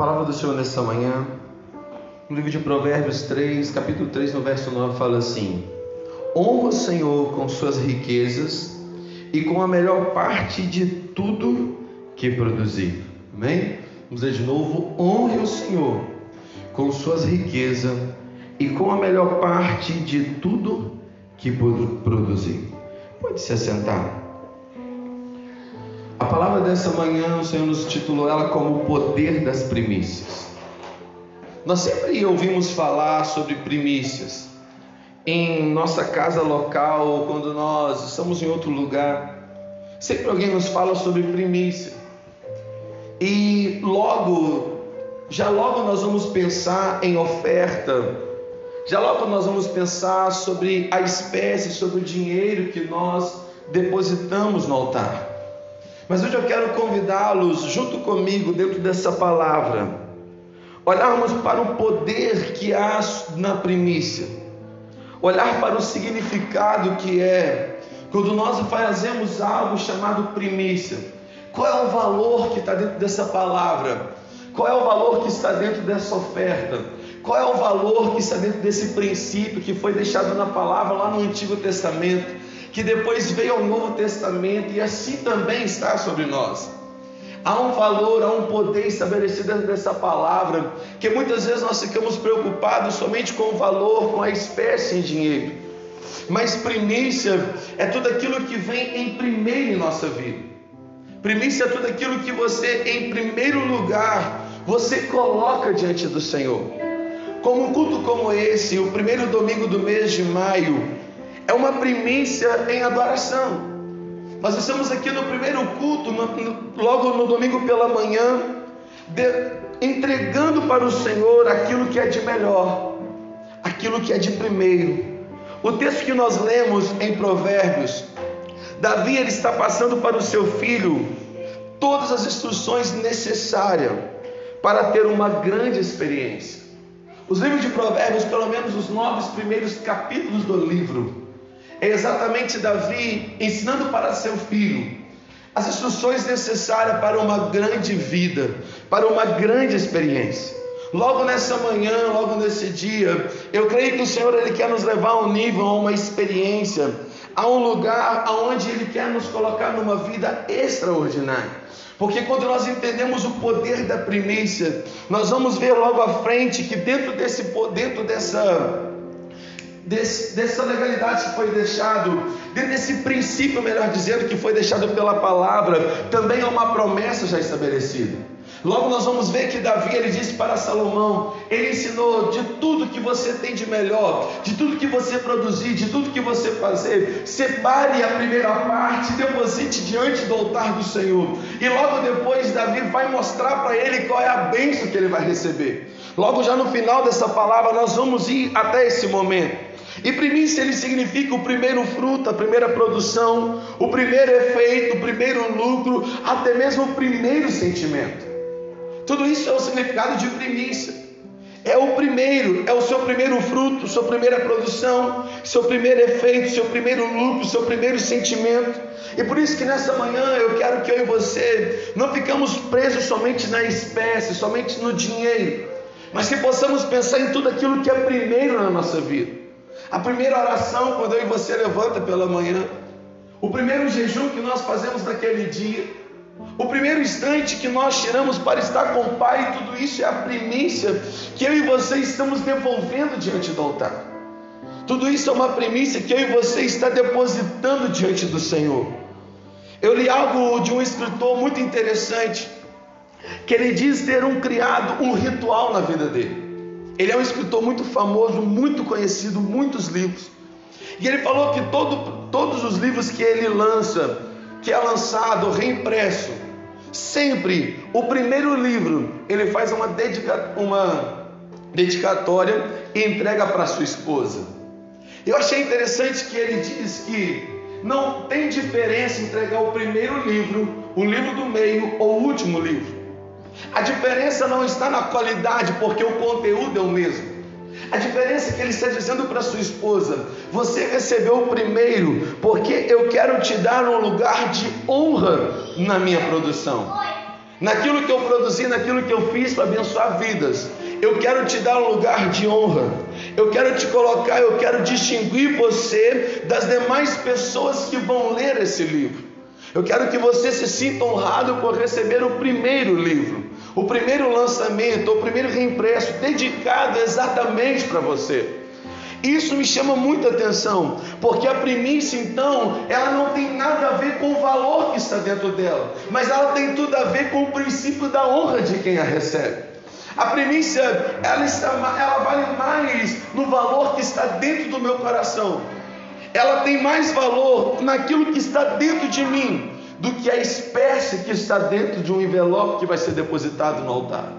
palavra do Senhor nessa manhã, no livro de Provérbios 3, capítulo 3, no verso 9, fala assim: Honra o Senhor com suas riquezas e com a melhor parte de tudo que produzir. Amém? Vamos dizer de novo: honre o Senhor com suas riquezas e com a melhor parte de tudo que produzir. Pode se assentar. Palavra dessa manhã, o Senhor nos titulou ela como o poder das primícias. Nós sempre ouvimos falar sobre primícias em nossa casa local quando nós estamos em outro lugar. Sempre alguém nos fala sobre primícia. E logo, já logo nós vamos pensar em oferta. Já logo nós vamos pensar sobre a espécie, sobre o dinheiro que nós depositamos no altar. Mas hoje eu quero convidá-los, junto comigo, dentro dessa palavra, olharmos para o poder que há na primícia, olhar para o significado que é quando nós fazemos algo chamado primícia. Qual é o valor que está dentro dessa palavra? Qual é o valor que está dentro dessa oferta? Qual é o valor que está dentro desse princípio que foi deixado na palavra lá no Antigo Testamento? Que depois veio ao Novo Testamento e assim também está sobre nós. Há um valor, há um poder estabelecido dessa palavra, que muitas vezes nós ficamos preocupados somente com o valor, com a espécie em dinheiro. Mas primícia é tudo aquilo que vem em primeiro em nossa vida. Primícia é tudo aquilo que você, em primeiro lugar, você coloca diante do Senhor. Como um culto como esse, o primeiro domingo do mês de maio, é uma primícia em adoração. Nós estamos aqui no primeiro culto, no, no, logo no domingo pela manhã, de, entregando para o Senhor aquilo que é de melhor, aquilo que é de primeiro. O texto que nós lemos em Provérbios, Davi ele está passando para o seu filho todas as instruções necessárias para ter uma grande experiência. Os livros de Provérbios, pelo menos os nove primeiros capítulos do livro, é exatamente Davi ensinando para seu filho as instruções necessárias para uma grande vida, para uma grande experiência. Logo nessa manhã, logo nesse dia, eu creio que o Senhor ele quer nos levar a um nível, a uma experiência, a um lugar aonde ele quer nos colocar numa vida extraordinária. Porque quando nós entendemos o poder da primícia, nós vamos ver logo à frente que dentro desse dentro dessa desse, dessa legalidade que foi deixado, desse princípio, melhor dizendo, que foi deixado pela palavra, também há uma promessa já estabelecida. Logo nós vamos ver que Davi ele disse para Salomão, ele ensinou de tudo que você tem de melhor, de tudo que você produzir, de tudo que você fazer, separe a primeira parte, deposite diante do altar do Senhor. E logo depois Davi vai mostrar para ele qual é a bênção que ele vai receber. Logo já no final dessa palavra nós vamos ir até esse momento. E primícia ele significa o primeiro fruto, a primeira produção, o primeiro efeito, o primeiro lucro, até mesmo o primeiro sentimento. Tudo isso é o significado de primícia. É o primeiro, é o seu primeiro fruto, sua primeira produção, seu primeiro efeito, seu primeiro lucro, seu primeiro sentimento. E por isso que nessa manhã eu quero que eu e você não ficamos presos somente na espécie, somente no dinheiro, mas que possamos pensar em tudo aquilo que é primeiro na nossa vida. A primeira oração, quando eu e você levanta pela manhã, o primeiro jejum que nós fazemos naquele dia, o primeiro instante que nós tiramos para estar com o Pai, tudo isso é a primícia que eu e você estamos devolvendo diante do altar. Tudo isso é uma primícia que eu e você está depositando diante do Senhor. Eu li algo de um escritor muito interessante, que ele diz ter um criado um ritual na vida dele. Ele é um escritor muito famoso, muito conhecido, muitos livros. E ele falou que todo, todos os livros que ele lança, que é lançado, reimpresso, sempre o primeiro livro ele faz uma, dedica, uma dedicatória e entrega para sua esposa. Eu achei interessante que ele diz que não tem diferença entregar o primeiro livro, o livro do meio ou o último livro. A diferença não está na qualidade, porque o conteúdo é o mesmo. A diferença é que ele está dizendo para sua esposa: você recebeu o primeiro, porque eu quero te dar um lugar de honra na minha produção. naquilo que eu produzi, naquilo que eu fiz para abençoar vidas. Eu quero te dar um lugar de honra. Eu quero te colocar, eu quero distinguir você das demais pessoas que vão ler esse livro. Eu quero que você se sinta honrado por receber o primeiro livro, o primeiro lançamento, o primeiro reimpresso, dedicado exatamente para você. Isso me chama muita atenção, porque a primícia, então, ela não tem nada a ver com o valor que está dentro dela, mas ela tem tudo a ver com o princípio da honra de quem a recebe. A primícia, ela, está, ela vale mais no valor que está dentro do meu coração. Ela tem mais valor naquilo que está dentro de mim do que a espécie que está dentro de um envelope que vai ser depositado no altar.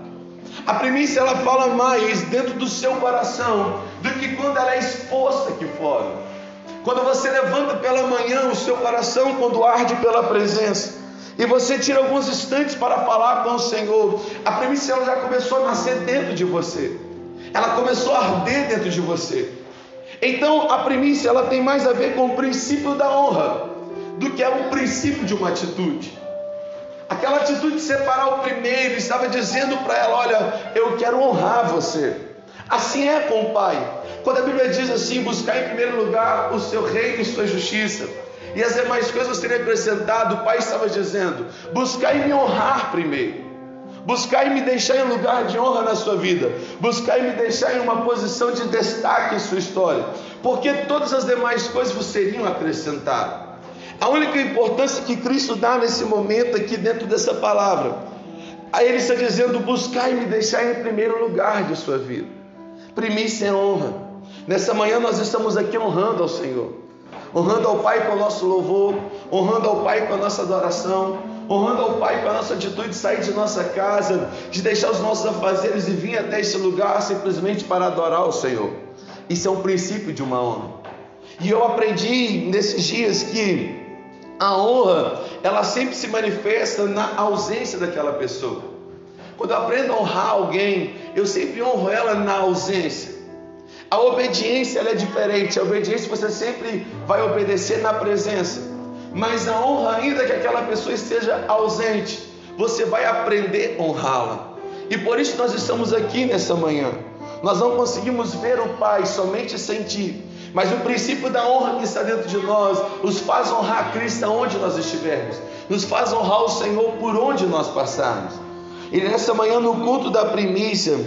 A primícia ela fala mais dentro do seu coração do que quando ela é exposta aqui fora. Quando você levanta pela manhã o seu coração quando arde pela presença e você tira alguns instantes para falar com o Senhor, a primícia ela já começou a nascer dentro de você. Ela começou a arder dentro de você. Então a primícia ela tem mais a ver com o princípio da honra do que é o princípio de uma atitude. Aquela atitude de separar o primeiro, estava dizendo para ela: Olha, eu quero honrar você. Assim é com o Pai. Quando a Bíblia diz assim: buscar em primeiro lugar o seu reino e sua justiça, e as demais coisas seriam acrescentado, o Pai estava dizendo: buscar e me honrar primeiro. Buscar e me deixar em lugar de honra na sua vida. Buscar e me deixar em uma posição de destaque em sua história. Porque todas as demais coisas vos seriam acrescentadas. A única importância que Cristo dá nesse momento aqui dentro dessa palavra, aí ele está dizendo: buscar e me deixar em primeiro lugar de sua vida. Primícia é honra. Nessa manhã nós estamos aqui honrando ao Senhor, honrando ao Pai com o nosso louvor, honrando ao Pai com a nossa adoração, honrando ao Pai com a nossa atitude de sair de nossa casa, de deixar os nossos afazeres e vir até esse lugar simplesmente para adorar o Senhor. Isso é um princípio de uma honra. E eu aprendi nesses dias que a honra, ela sempre se manifesta na ausência daquela pessoa. Quando eu aprendo a honrar alguém, eu sempre honro ela na ausência. A obediência ela é diferente. A obediência você sempre vai obedecer na presença. Mas a honra, ainda que aquela pessoa esteja ausente, você vai aprender a honrá-la. E por isso nós estamos aqui nessa manhã. Nós não conseguimos ver o Pai somente sentir, mas o princípio da honra que está dentro de nós nos faz honrar Cristo onde nós estivermos, nos faz honrar o Senhor por onde nós passarmos. E nessa manhã, no culto da primícia,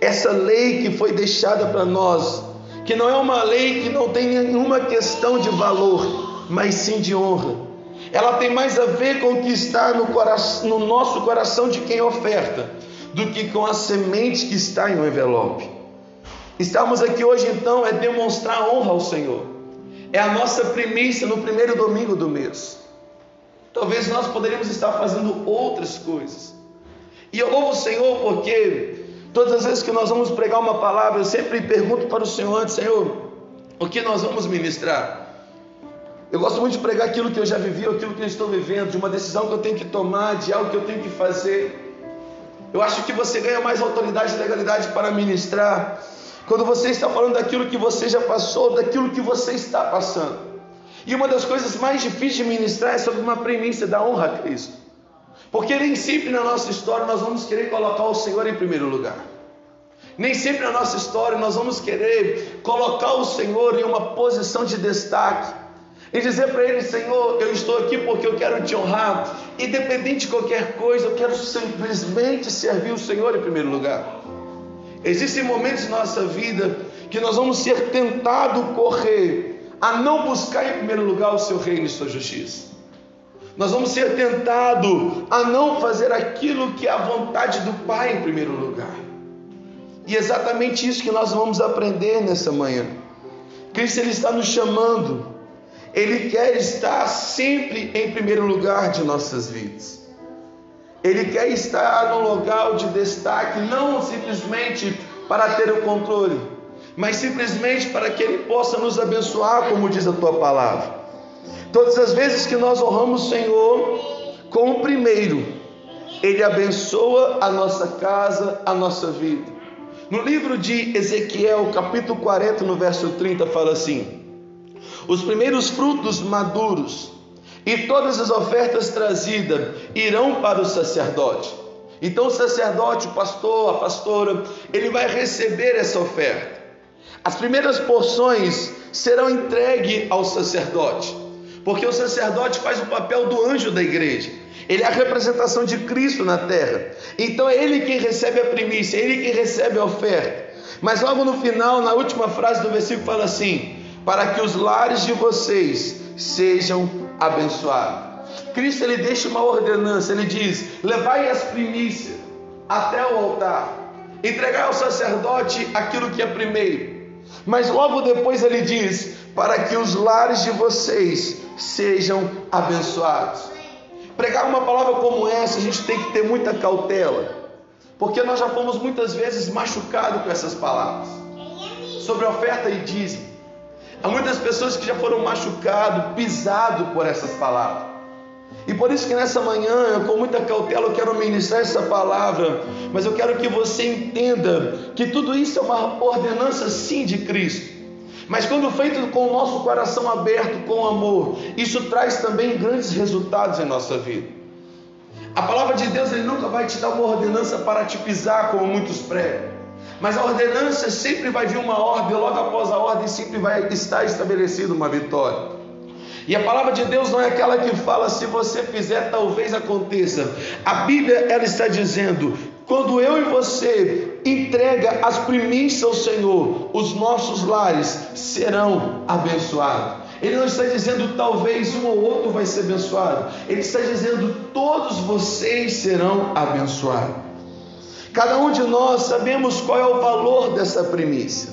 essa lei que foi deixada para nós, que não é uma lei que não tem nenhuma questão de valor, mas sim de honra. Ela tem mais a ver com o que está no, coração, no nosso coração de quem oferta, do que com a semente que está em um envelope. Estamos aqui hoje então é demonstrar honra ao Senhor. É a nossa primícia no primeiro domingo do mês. Talvez nós poderíamos estar fazendo outras coisas. E eu louvo o Senhor porque todas as vezes que nós vamos pregar uma palavra, eu sempre pergunto para o Senhor antes, Senhor, o que nós vamos ministrar? Eu gosto muito de pregar aquilo que eu já vivi, aquilo que eu estou vivendo, de uma decisão que eu tenho que tomar, de algo que eu tenho que fazer. Eu acho que você ganha mais autoridade e legalidade para ministrar quando você está falando daquilo que você já passou, daquilo que você está passando. E uma das coisas mais difíceis de ministrar é sobre uma premissa da honra a Cristo. Porque nem sempre na nossa história nós vamos querer colocar o Senhor em primeiro lugar. Nem sempre na nossa história nós vamos querer colocar o Senhor em uma posição de destaque e dizer para Ele: Senhor, eu estou aqui porque eu quero te honrar, independente de qualquer coisa, eu quero simplesmente servir o Senhor em primeiro lugar. Existem momentos em nossa vida que nós vamos ser tentados correr a não buscar em primeiro lugar o seu reino e sua justiça. Nós vamos ser tentados a não fazer aquilo que é a vontade do Pai em primeiro lugar. E é exatamente isso que nós vamos aprender nessa manhã. Cristo ele está nos chamando. Ele quer estar sempre em primeiro lugar de nossas vidas. Ele quer estar no local de destaque, não simplesmente para ter o controle, mas simplesmente para que Ele possa nos abençoar, como diz a tua palavra. Todas as vezes que nós honramos o Senhor com o primeiro, Ele abençoa a nossa casa, a nossa vida. No livro de Ezequiel, capítulo 40, no verso 30, fala assim: Os primeiros frutos maduros e todas as ofertas trazidas irão para o sacerdote. Então o sacerdote, o pastor, a pastora, ele vai receber essa oferta. As primeiras porções serão entregues ao sacerdote, porque o sacerdote faz o papel do anjo da igreja. Ele é a representação de Cristo na terra. Então é ele quem recebe a primícia, é ele quem recebe a oferta. Mas logo no final, na última frase do versículo, fala assim: para que os lares de vocês sejam abençoados. Cristo ele deixa uma ordenança, ele diz: levai as primícias até o altar, entregai ao sacerdote aquilo que é primeiro. Mas logo depois ele diz: para que os lares de vocês sejam abençoados. Pregar uma palavra como essa, a gente tem que ter muita cautela, porque nós já fomos muitas vezes machucados com essas palavras sobre oferta e dízimo. Há muitas pessoas que já foram machucadas, pisados por essas palavras. E por isso que nessa manhã, eu, com muita cautela, eu quero ministrar essa palavra, mas eu quero que você entenda que tudo isso é uma ordenança sim de Cristo. Mas quando feito com o nosso coração aberto, com amor, isso traz também grandes resultados em nossa vida. A palavra de Deus ele nunca vai te dar uma ordenança para te pisar, como muitos pregam. Mas a ordenança sempre vai vir uma ordem, logo após a ordem sempre vai estar estabelecida uma vitória. E a palavra de Deus não é aquela que fala se você fizer talvez aconteça. A Bíblia ela está dizendo quando eu e você entrega as primícias ao Senhor, os nossos lares serão abençoados. Ele não está dizendo talvez um ou outro vai ser abençoado. Ele está dizendo todos vocês serão abençoados. Cada um de nós sabemos qual é o valor dessa primícia.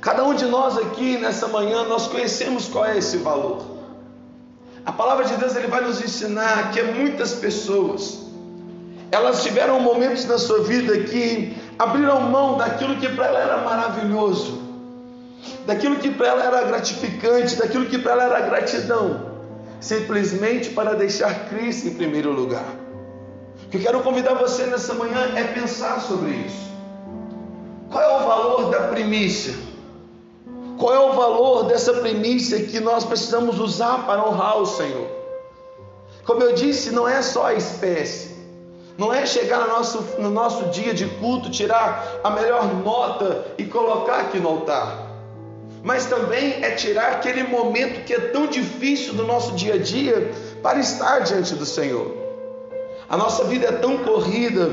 Cada um de nós aqui nessa manhã nós conhecemos qual é esse valor. A palavra de Deus ele vai nos ensinar que muitas pessoas elas tiveram momentos na sua vida que abriram mão daquilo que para ela era maravilhoso, daquilo que para ela era gratificante, daquilo que para ela era gratidão, simplesmente para deixar Cristo em primeiro lugar. Que quero convidar você nessa manhã é pensar sobre isso. Qual é o valor da primícia? Qual é o valor dessa primícia que nós precisamos usar para honrar o Senhor? Como eu disse, não é só a espécie, não é chegar no nosso, no nosso dia de culto, tirar a melhor nota e colocar aqui no altar. Mas também é tirar aquele momento que é tão difícil do nosso dia a dia para estar diante do Senhor. A nossa vida é tão corrida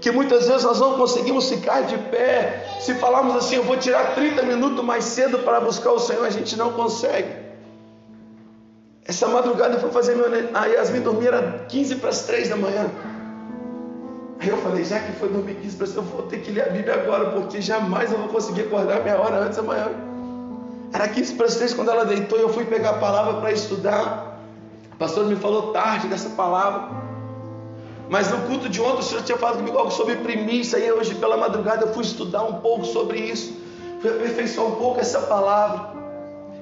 que muitas vezes nós não conseguimos ficar de pé. Se falarmos assim, eu vou tirar 30 minutos mais cedo para buscar o Senhor, a gente não consegue. Essa madrugada eu fui fazer meu. A Yasmin dormir era 15 para as 3 da manhã. Aí eu falei, já que foi 2015, eu vou ter que ler a Bíblia agora, porque jamais eu vou conseguir acordar meia hora antes amanhã. Era 15 para as 3 quando ela deitou e eu fui pegar a palavra para estudar. O pastor me falou tarde dessa palavra. Mas no culto de ontem o senhor tinha falado comigo algo sobre primícia, e hoje pela madrugada eu fui estudar um pouco sobre isso, fui aperfeiçoar um pouco essa palavra.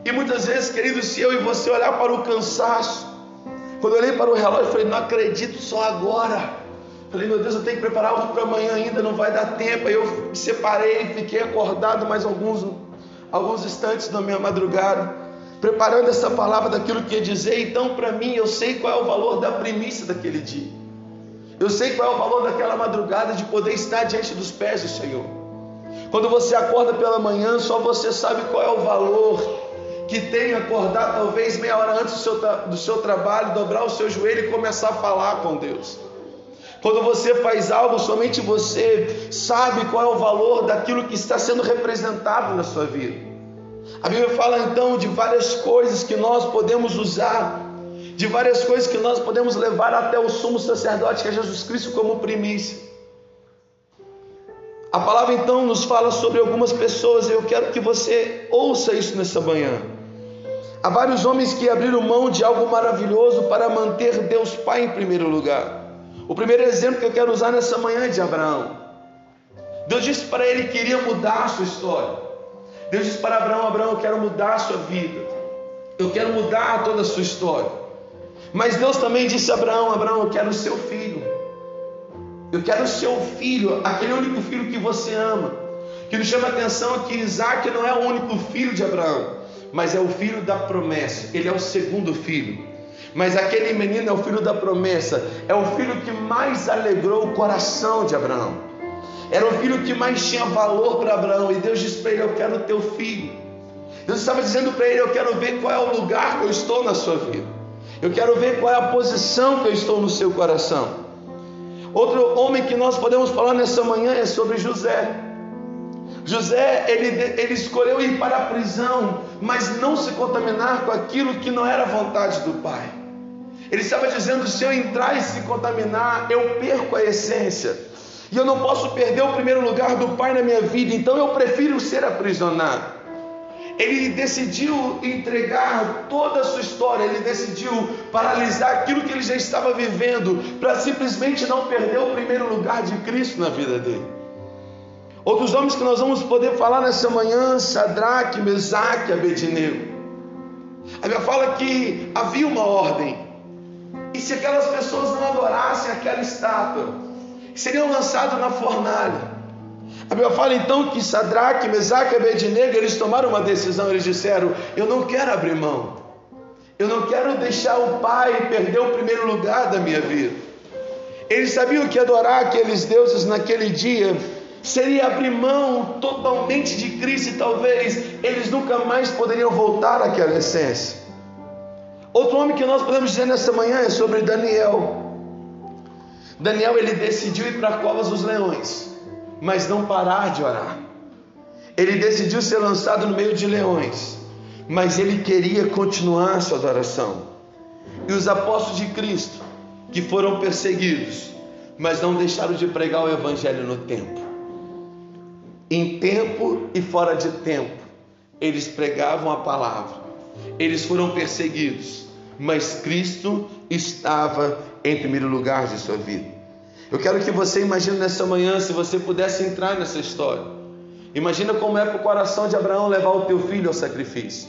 E muitas vezes, querido, se eu e você olhar para o cansaço, quando eu olhei para o relógio, eu falei, não acredito só agora. Falei, meu Deus, eu tenho que preparar algo para amanhã ainda, não vai dar tempo. Aí eu me separei, fiquei acordado mais alguns, alguns instantes na minha madrugada, preparando essa palavra daquilo que ia dizer. Então, para mim, eu sei qual é o valor da primícia daquele dia. Eu sei qual é o valor daquela madrugada de poder estar diante dos pés do Senhor. Quando você acorda pela manhã, só você sabe qual é o valor que tem acordar talvez meia hora antes do seu, do seu trabalho, dobrar o seu joelho e começar a falar com Deus. Quando você faz algo, somente você sabe qual é o valor daquilo que está sendo representado na sua vida. A Bíblia fala então de várias coisas que nós podemos usar, de várias coisas que nós podemos levar até o sumo sacerdote, que é Jesus Cristo, como primícia. A palavra então nos fala sobre algumas pessoas, e eu quero que você ouça isso nessa manhã. Há vários homens que abriram mão de algo maravilhoso para manter Deus Pai em primeiro lugar. O primeiro exemplo que eu quero usar nessa manhã é de Abraão. Deus disse para ele que iria mudar a sua história. Deus disse para Abraão: Abraão, eu quero mudar a sua vida. Eu quero mudar toda a sua história. Mas Deus também disse a Abraão: Abraão, eu quero o seu filho. Eu quero o seu filho, aquele único filho que você ama. Que nos chama a atenção é que Isaac não é o único filho de Abraão, mas é o filho da promessa. Ele é o segundo filho. Mas aquele menino é o filho da promessa, é o filho que mais alegrou o coração de Abraão. Era o filho que mais tinha valor para Abraão. E Deus disse para ele: Eu quero teu filho. Deus estava dizendo para ele: Eu quero ver qual é o lugar que eu estou na sua vida. Eu quero ver qual é a posição que eu estou no seu coração. Outro homem que nós podemos falar nessa manhã é sobre José. José, ele, ele escolheu ir para a prisão, mas não se contaminar com aquilo que não era vontade do pai. Ele estava dizendo: se eu entrar e se contaminar, eu perco a essência. E eu não posso perder o primeiro lugar do pai na minha vida, então eu prefiro ser aprisionado ele decidiu entregar toda a sua história, ele decidiu paralisar aquilo que ele já estava vivendo, para simplesmente não perder o primeiro lugar de Cristo na vida dele. Outros homens que nós vamos poder falar nessa manhã, Sadraque, Mesaque, Abednego. A Bíblia fala que havia uma ordem, e se aquelas pessoas não adorassem aquela estátua, seriam lançados na fornalha. A Bíblia fala então que Sadraque, Mesaque e Abednego, eles tomaram uma decisão, eles disseram: Eu não quero abrir mão, eu não quero deixar o Pai perder o primeiro lugar da minha vida. Eles sabiam que adorar aqueles deuses naquele dia seria abrir mão totalmente de Cristo e talvez eles nunca mais poderiam voltar àquela essência. Outro homem que nós podemos dizer nessa manhã é sobre Daniel. Daniel ele decidiu ir para a covas dos leões mas não parar de orar. Ele decidiu ser lançado no meio de leões, mas ele queria continuar sua adoração. E os apóstolos de Cristo, que foram perseguidos, mas não deixaram de pregar o Evangelho no tempo. Em tempo e fora de tempo, eles pregavam a palavra. Eles foram perseguidos, mas Cristo estava em primeiro lugar de sua vida. Eu quero que você imagine nessa manhã, se você pudesse entrar nessa história. Imagina como é para o coração de Abraão levar o teu filho ao sacrifício.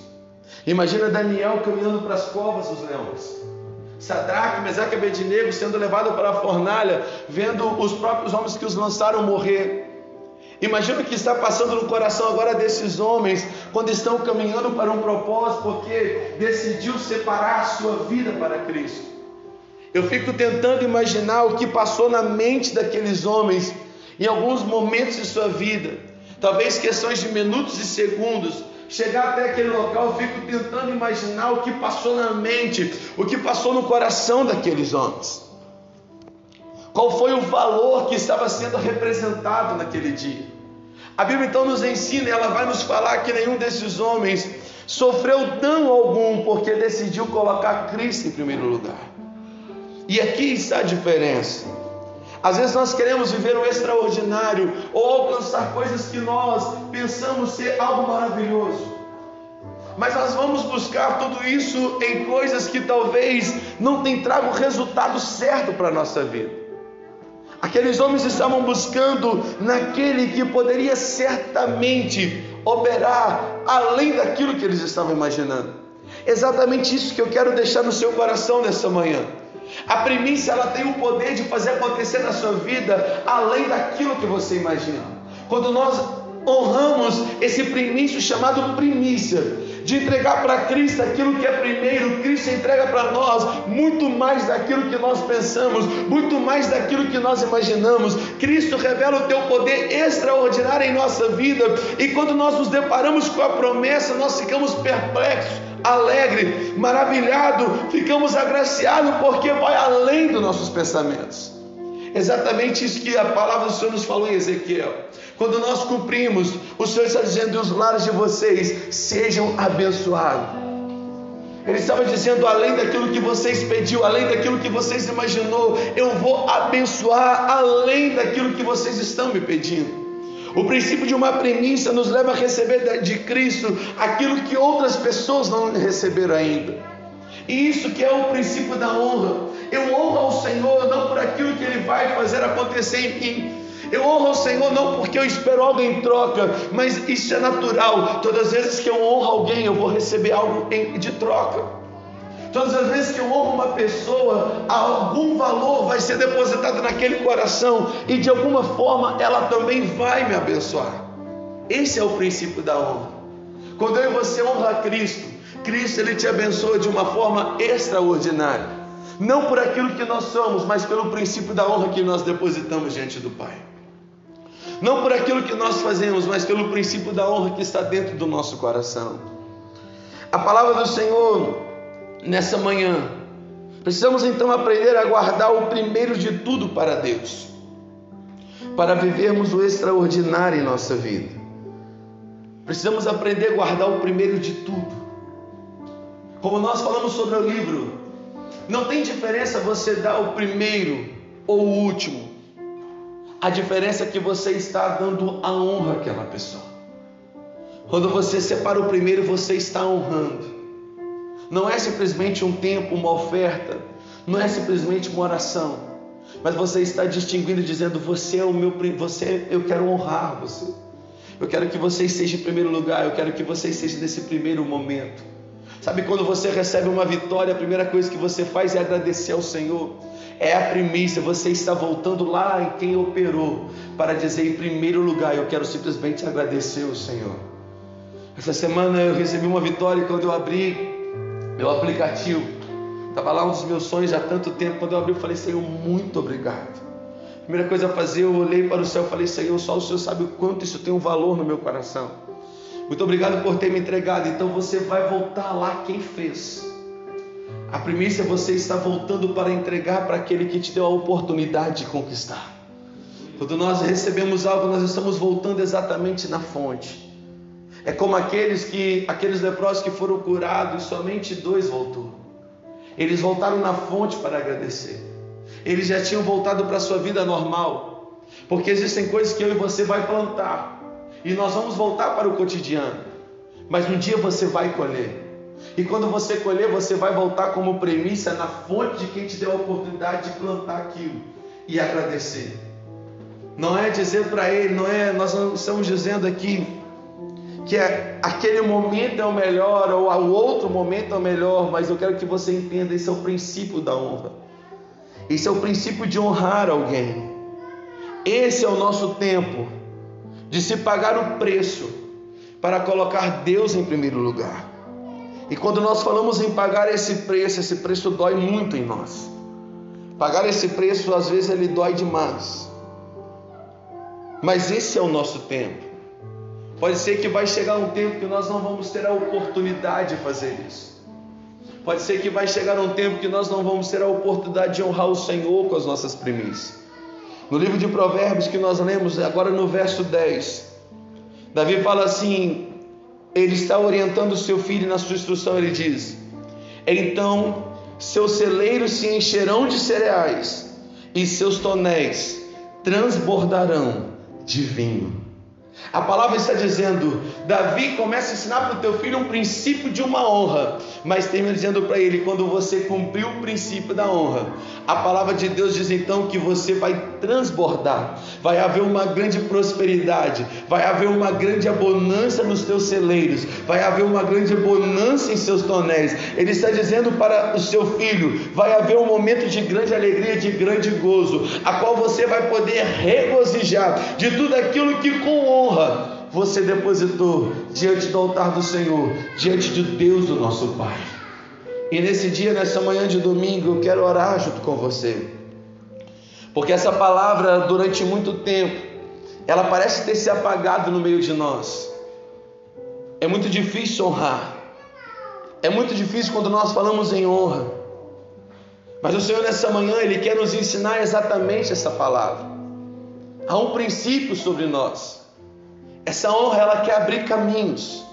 Imagina Daniel caminhando para as covas dos leões. Sadraque, Mesaque e Abednego sendo levado para a fornalha, vendo os próprios homens que os lançaram morrer. Imagina o que está passando no coração agora desses homens quando estão caminhando para um propósito, porque decidiu separar a sua vida para Cristo. Eu fico tentando imaginar o que passou na mente daqueles homens em alguns momentos de sua vida, talvez questões de minutos e segundos. Chegar até aquele local, eu fico tentando imaginar o que passou na mente, o que passou no coração daqueles homens. Qual foi o valor que estava sendo representado naquele dia? A Bíblia então nos ensina, ela vai nos falar que nenhum desses homens sofreu dano algum porque decidiu colocar Cristo em primeiro lugar. E aqui está a diferença. Às vezes nós queremos viver o extraordinário ou alcançar coisas que nós pensamos ser algo maravilhoso. Mas nós vamos buscar tudo isso em coisas que talvez não tenham trago o resultado certo para a nossa vida. Aqueles homens estavam buscando naquele que poderia certamente operar além daquilo que eles estavam imaginando. Exatamente isso que eu quero deixar no seu coração nessa manhã. A primícia ela tem o poder de fazer acontecer na sua vida além daquilo que você imagina. Quando nós honramos esse primício chamado primícia, de entregar para Cristo aquilo que é primeiro, Cristo entrega para nós muito mais daquilo que nós pensamos, muito mais daquilo que nós imaginamos. Cristo revela o teu poder extraordinário em nossa vida, e quando nós nos deparamos com a promessa, nós ficamos perplexos alegre, maravilhado, ficamos agraciados porque vai além dos nossos pensamentos. Exatamente isso que a palavra do Senhor nos falou em Ezequiel. Quando nós cumprimos, o Senhor está dizendo: os lares de vocês sejam abençoados. Ele estava dizendo: além daquilo que vocês pediu, além daquilo que vocês imaginou, eu vou abençoar além daquilo que vocês estão me pedindo. O princípio de uma premissa nos leva a receber de Cristo aquilo que outras pessoas não receberam ainda. E isso que é o princípio da honra. Eu honro ao Senhor não por aquilo que Ele vai fazer acontecer em mim. Eu honro ao Senhor não porque eu espero algo em troca, mas isso é natural. Todas as vezes que eu honro alguém, eu vou receber algo de troca. Todas as vezes que eu honro uma pessoa, algum valor vai ser depositado naquele coração e de alguma forma ela também vai me abençoar. Esse é o princípio da honra. Quando eu e você honra a Cristo, Cristo ele te abençoa de uma forma extraordinária. Não por aquilo que nós somos, mas pelo princípio da honra que nós depositamos diante do Pai. Não por aquilo que nós fazemos, mas pelo princípio da honra que está dentro do nosso coração. A palavra do Senhor nessa manhã. Precisamos então aprender a guardar o primeiro de tudo para Deus, para vivermos o extraordinário em nossa vida. Precisamos aprender a guardar o primeiro de tudo. Como nós falamos sobre o livro, não tem diferença você dar o primeiro ou o último. A diferença é que você está dando a honra àquela pessoa. Quando você separa o primeiro, você está honrando. Não é simplesmente um tempo, uma oferta, não é simplesmente uma oração, mas você está distinguindo, dizendo: Você é o meu, você, eu quero honrar você. Eu quero que você esteja em primeiro lugar, eu quero que você esteja nesse primeiro momento. Sabe quando você recebe uma vitória, a primeira coisa que você faz é agradecer ao Senhor. É a primícia, você está voltando lá em quem operou para dizer em primeiro lugar, eu quero simplesmente agradecer ao Senhor. Essa semana eu recebi uma vitória quando eu abri meu aplicativo. Estava lá um dos meus sonhos há tanto tempo. Quando eu abri, eu falei, Senhor, muito obrigado. Primeira coisa a fazer, eu olhei para o céu e falei, Senhor, só o Senhor sabe o quanto isso tem um valor no meu coração. Muito obrigado por ter me entregado. Então você vai voltar lá quem fez. A primícia você está voltando para entregar para aquele que te deu a oportunidade de conquistar. Quando nós recebemos algo, nós estamos voltando exatamente na fonte. É como aqueles que aqueles leprosos que foram curados, somente dois voltou. Eles voltaram na fonte para agradecer. Eles já tinham voltado para a sua vida normal. Porque existem coisas que eu e você vai plantar e nós vamos voltar para o cotidiano. Mas um dia você vai colher. E quando você colher, você vai voltar como premissa na fonte de quem te deu a oportunidade de plantar aquilo e agradecer. Não é dizer para ele, não é, nós não estamos dizendo aqui que é, aquele momento é o melhor ou o outro momento é o melhor, mas eu quero que você entenda, esse é o princípio da honra. Esse é o princípio de honrar alguém. Esse é o nosso tempo de se pagar o preço para colocar Deus em primeiro lugar. E quando nós falamos em pagar esse preço, esse preço dói muito em nós. Pagar esse preço, às vezes, ele dói demais. Mas esse é o nosso tempo. Pode ser que vai chegar um tempo que nós não vamos ter a oportunidade de fazer isso. Pode ser que vai chegar um tempo que nós não vamos ter a oportunidade de honrar o Senhor com as nossas primícias. No livro de Provérbios que nós lemos, agora no verso 10, Davi fala assim: ele está orientando o seu filho na sua instrução, ele diz: Então seus celeiros se encherão de cereais, e seus tonéis transbordarão de vinho. A palavra está dizendo: Davi começa a ensinar para o teu filho um princípio de uma honra, mas termina dizendo para ele: quando você cumpriu o princípio da honra, a palavra de Deus diz então que você vai transbordar, vai haver uma grande prosperidade, vai haver uma grande abundância nos teus celeiros, vai haver uma grande abundância em seus tonéis. Ele está dizendo para o seu filho: vai haver um momento de grande alegria, de grande gozo, a qual você vai poder regozijar de tudo aquilo que com honra honra você depositou diante do altar do Senhor, diante de Deus, do nosso Pai. E nesse dia, nessa manhã de domingo, eu quero orar junto com você, porque essa palavra, durante muito tempo, ela parece ter se apagado no meio de nós. É muito difícil honrar, é muito difícil quando nós falamos em honra. Mas o Senhor, nessa manhã, Ele quer nos ensinar exatamente essa palavra. Há um princípio sobre nós. Essa honra ela quer abrir caminhos.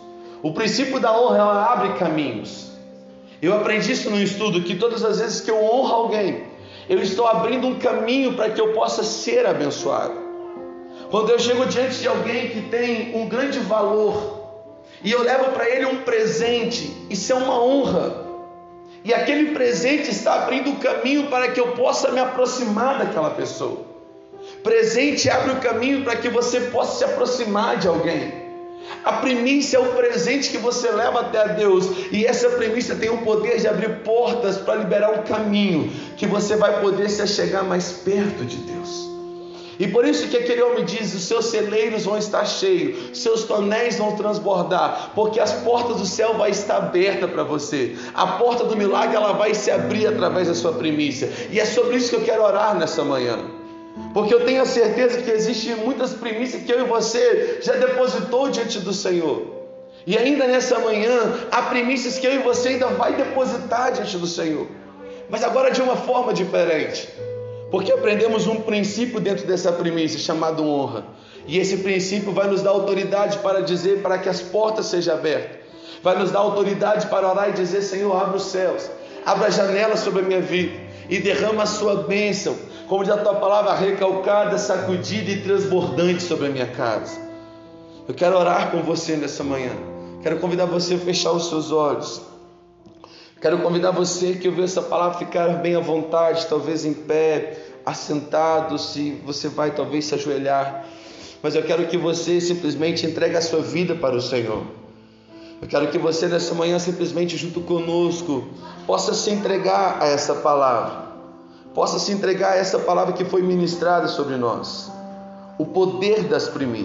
O princípio da honra ela abre caminhos. Eu aprendi isso no estudo que todas as vezes que eu honro alguém, eu estou abrindo um caminho para que eu possa ser abençoado. Quando eu chego diante de alguém que tem um grande valor e eu levo para ele um presente, isso é uma honra. E aquele presente está abrindo o caminho para que eu possa me aproximar daquela pessoa. Presente abre o caminho para que você possa se aproximar de alguém. A primícia é o presente que você leva até Deus, e essa primícia tem o poder de abrir portas para liberar um caminho que você vai poder se chegar mais perto de Deus. E por isso que aquele homem diz: os seus celeiros vão estar cheios, seus tonéis vão transbordar, porque as portas do céu vai estar aberta para você. A porta do milagre ela vai se abrir através da sua primícia. E é sobre isso que eu quero orar nessa manhã. Porque eu tenho a certeza que existem muitas primícias que eu e você já depositou diante do Senhor. E ainda nessa manhã, há primícias que eu e você ainda vai depositar diante do Senhor. Mas agora de uma forma diferente. Porque aprendemos um princípio dentro dessa primícia chamado honra. E esse princípio vai nos dar autoridade para dizer para que as portas sejam abertas. Vai nos dar autoridade para orar e dizer: Senhor, abre os céus, abra a janela sobre a minha vida e derrama a sua bênção, como diz a tua palavra, recalcada, sacudida e transbordante sobre a minha casa. Eu quero orar com você nessa manhã. Quero convidar você a fechar os seus olhos. Quero convidar você que ouviu essa palavra ficar bem à vontade, talvez em pé, assentado, se você vai talvez se ajoelhar. Mas eu quero que você simplesmente entregue a sua vida para o Senhor. Eu quero que você nessa manhã simplesmente junto conosco possa se entregar a essa palavra. Possa se entregar a essa palavra que foi ministrada sobre nós. O poder das primícias.